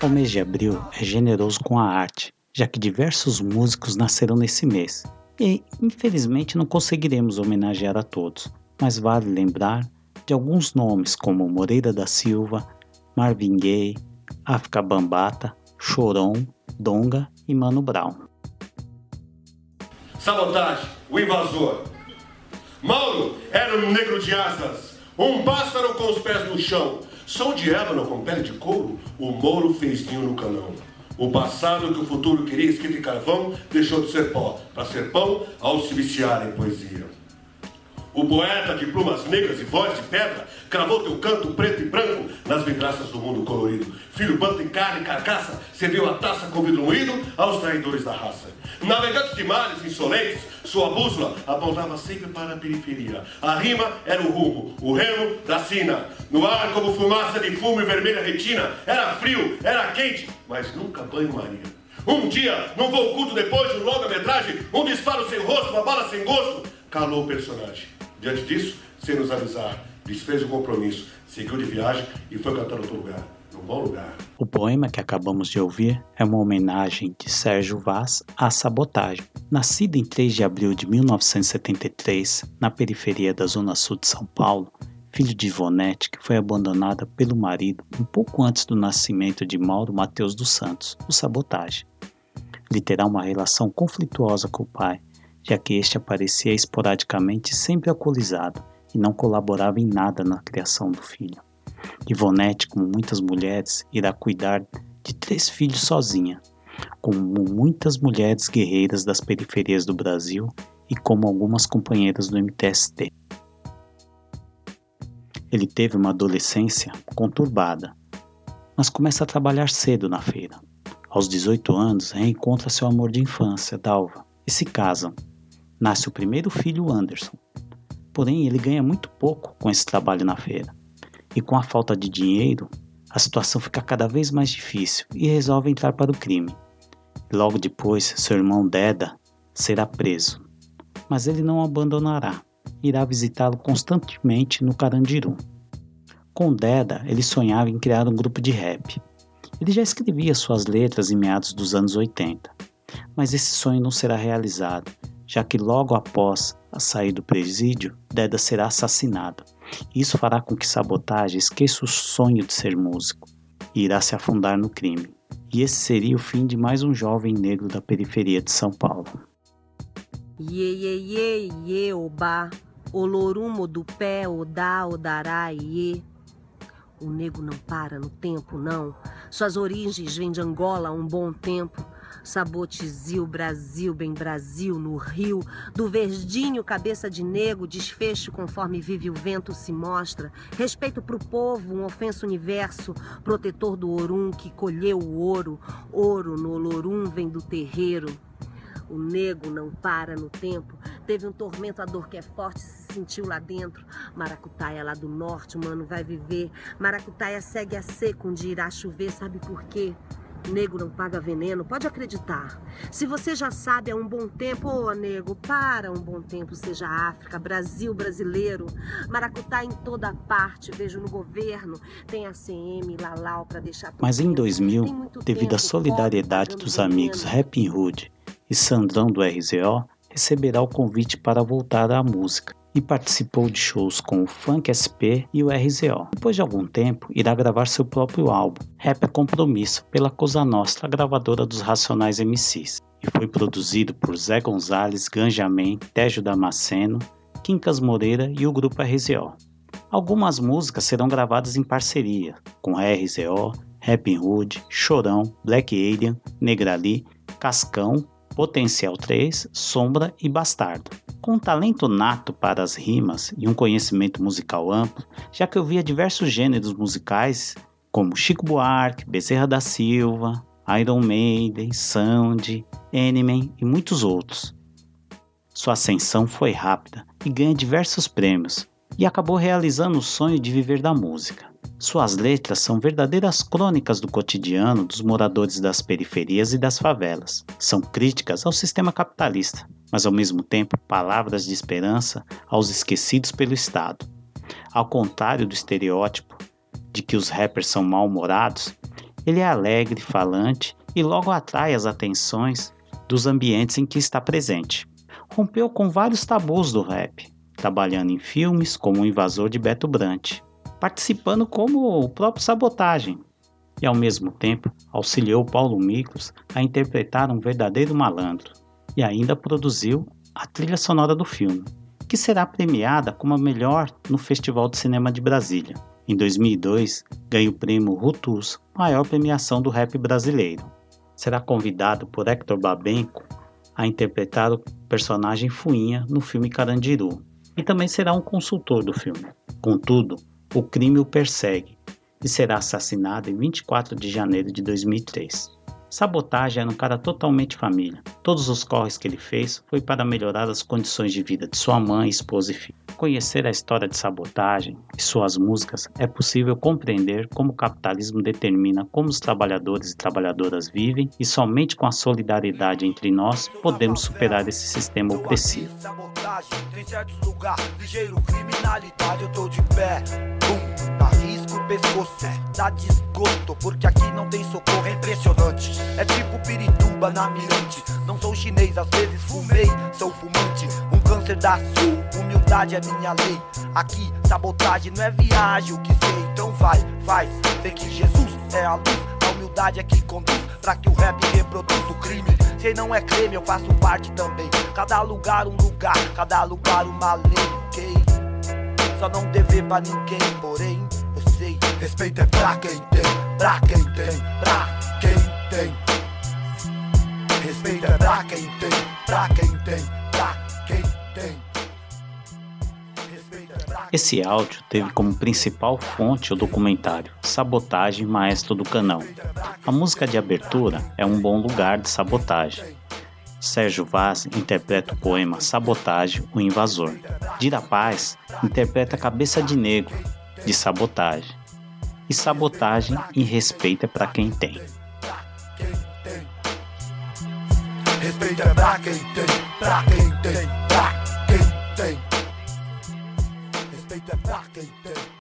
O mês de abril é generoso com a arte, já que diversos músicos nasceram nesse mês. E, infelizmente, não conseguiremos homenagear a todos, mas vale lembrar de alguns nomes como Moreira da Silva, Marvin Gaye, África Bambata, Choron, Donga e Mano Brown. Sabotagem, o invasor. Mauro era um negro de asas, um pássaro com os pés no chão. Som de ébano com pele de couro, o Mouro fez ninho no canão. O passado que o futuro queria escrito em carvão deixou de ser pó, para ser pão ao se viciar em poesia. O poeta de plumas negras e voz de pedra cravou teu canto preto e branco nas vidraças do mundo colorido. Filho banto em carne e carcaça, serviu a taça com vidro moído aos traidores da raça. Navegantes de mares insolentes, sua bússola apontava sempre para a periferia. A rima era o rumo, o remo da sina. No ar, como fumaça de fumo e vermelha retina, era frio, era quente, mas nunca banho-maria. Um dia, num voo culto depois de um longa-metragem, um disparo sem rosto, uma bala sem gosto, calou o personagem. Diante disso, sem nos avisar, desfez o compromisso, seguiu de viagem e foi cantar outro lugar bom lugar. O poema que acabamos de ouvir é uma homenagem de Sérgio Vaz à sabotagem. Nascido em 3 de abril de 1973, na periferia da Zona Sul de São Paulo, filho de Ivonete, que foi abandonada pelo marido um pouco antes do nascimento de Mauro Mateus dos Santos, o Sabotagem. Ele terá uma relação conflituosa com o pai, já que este aparecia esporadicamente sempre alcoolizado e não colaborava em nada na criação do filho. Ivonete, como muitas mulheres, irá cuidar de três filhos sozinha, como muitas mulheres guerreiras das periferias do Brasil e como algumas companheiras do MTST. Ele teve uma adolescência conturbada, mas começa a trabalhar cedo na feira. Aos 18 anos, reencontra seu amor de infância, Dalva, e se casam. Nasce o primeiro filho, Anderson. Porém, ele ganha muito pouco com esse trabalho na feira e com a falta de dinheiro, a situação fica cada vez mais difícil e resolve entrar para o crime. Logo depois, seu irmão Deda será preso, mas ele não o abandonará. Irá visitá-lo constantemente no Carandiru. Com Deda, ele sonhava em criar um grupo de rap. Ele já escrevia suas letras em meados dos anos 80, mas esse sonho não será realizado, já que logo após a sair do presídio, Deda será assassinado isso fará com que Sabotagem esqueça o sonho de ser músico e irá se afundar no crime. E esse seria o fim de mais um jovem negro da periferia de São Paulo. Ye, ye, ye, ye, oba, olorumo do pé, odá, odará, ye. O nego não para no tempo, não. Suas origens vêm de Angola há um bom tempo. Sabotizil, Brasil, bem Brasil, no rio, do verdinho, cabeça de nego, desfecho conforme vive o vento se mostra. Respeito pro povo, um ofenso universo, protetor do Orum que colheu o ouro. Ouro no Olorum vem do terreiro. O nego não para no tempo. Teve um tormento, a dor que é forte se sentiu lá dentro. Maracutaia lá do norte, mano vai viver. Maracutaia segue a seco, dia irá chover, sabe por quê? Nego não paga veneno, pode acreditar. Se você já sabe há um bom tempo, ô oh, nego, para um bom tempo, seja África, Brasil brasileiro, Maracutá em toda parte, vejo no governo, tem a CM, Lalau para deixar. Mas em 2000, devido à solidariedade dos amigos Rapping Hood e Sandrão do RZO, receberá o convite para voltar à música e participou de shows com o Funk SP e o RZO. Depois de algum tempo, irá gravar seu próprio álbum, Rap é Compromisso, pela Cosa Nostra, gravadora dos Racionais MCs, e foi produzido por Zé Gonzalez, Ganjamin, Tejo Damasceno, Quincas Moreira e o grupo RZO. Algumas músicas serão gravadas em parceria com RZO, Rapping Hood, Chorão, Black Alien, Negrali, Cascão, Potencial 3, Sombra e Bastardo. Com um talento nato para as rimas e um conhecimento musical amplo, já que eu via diversos gêneros musicais como Chico Buarque, Bezerra da Silva, Iron Maiden, Sandy, Eminem e muitos outros. Sua ascensão foi rápida e ganha diversos prêmios, e acabou realizando o sonho de viver da música. Suas letras são verdadeiras crônicas do cotidiano dos moradores das periferias e das favelas. São críticas ao sistema capitalista, mas ao mesmo tempo palavras de esperança aos esquecidos pelo Estado. Ao contrário do estereótipo de que os rappers são mal-humorados, ele é alegre, falante e logo atrai as atenções dos ambientes em que está presente. Rompeu com vários tabus do rap, trabalhando em filmes como O Invasor de Beto Brant, participando como o próprio Sabotagem, e ao mesmo tempo auxiliou Paulo Miklos a interpretar um verdadeiro malandro, e ainda produziu a trilha sonora do filme, que será premiada como a melhor no Festival de Cinema de Brasília. Em 2002, ganha o prêmio Rutus, maior premiação do rap brasileiro. Será convidado por Hector Babenco a interpretar o personagem Fuinha no filme Carandiru, e também será um consultor do filme. Contudo, o crime o persegue e será assassinado em 24 de janeiro de 2003. Sabotagem era um cara totalmente família. Todos os corres que ele fez foi para melhorar as condições de vida de sua mãe, esposa e filho. Conhecer a história de sabotagem e suas músicas é possível compreender como o capitalismo determina como os trabalhadores e trabalhadoras vivem e somente com a solidariedade entre nós podemos superar esse sistema opressivo. Dá desgosto, porque aqui não tem socorro, é impressionante. É tipo Pirituba na mirante. Não sou chinês, às vezes fumei, sou fumante. Um câncer da sul, humildade é minha lei. Aqui, sabotagem não é viagem, o que sei. Então vai, faz. Sei que Jesus é a luz, a humildade é que conduz pra que o rap reproduza o crime. Se não é crime, eu faço parte também. Cada lugar um lugar, cada lugar uma lei, ok? Só não dever pra ninguém, porém. Respeito é pra quem tem, pra quem tem, pra quem tem. Respeito é pra quem tem, pra quem tem, pra quem tem. Esse áudio teve como principal fonte o documentário Sabotagem Maestro do Canão. A música de abertura é Um Bom Lugar de Sabotagem. Sérgio Vaz interpreta o poema Sabotagem, o Invasor. Dira Paz interpreta Cabeça de Negro, de Sabotagem. E Sabotagem e Respeito é para quem tem. Respeito é pra quem tem, pra quem tem, pra quem tem. Respeito é pra quem tem.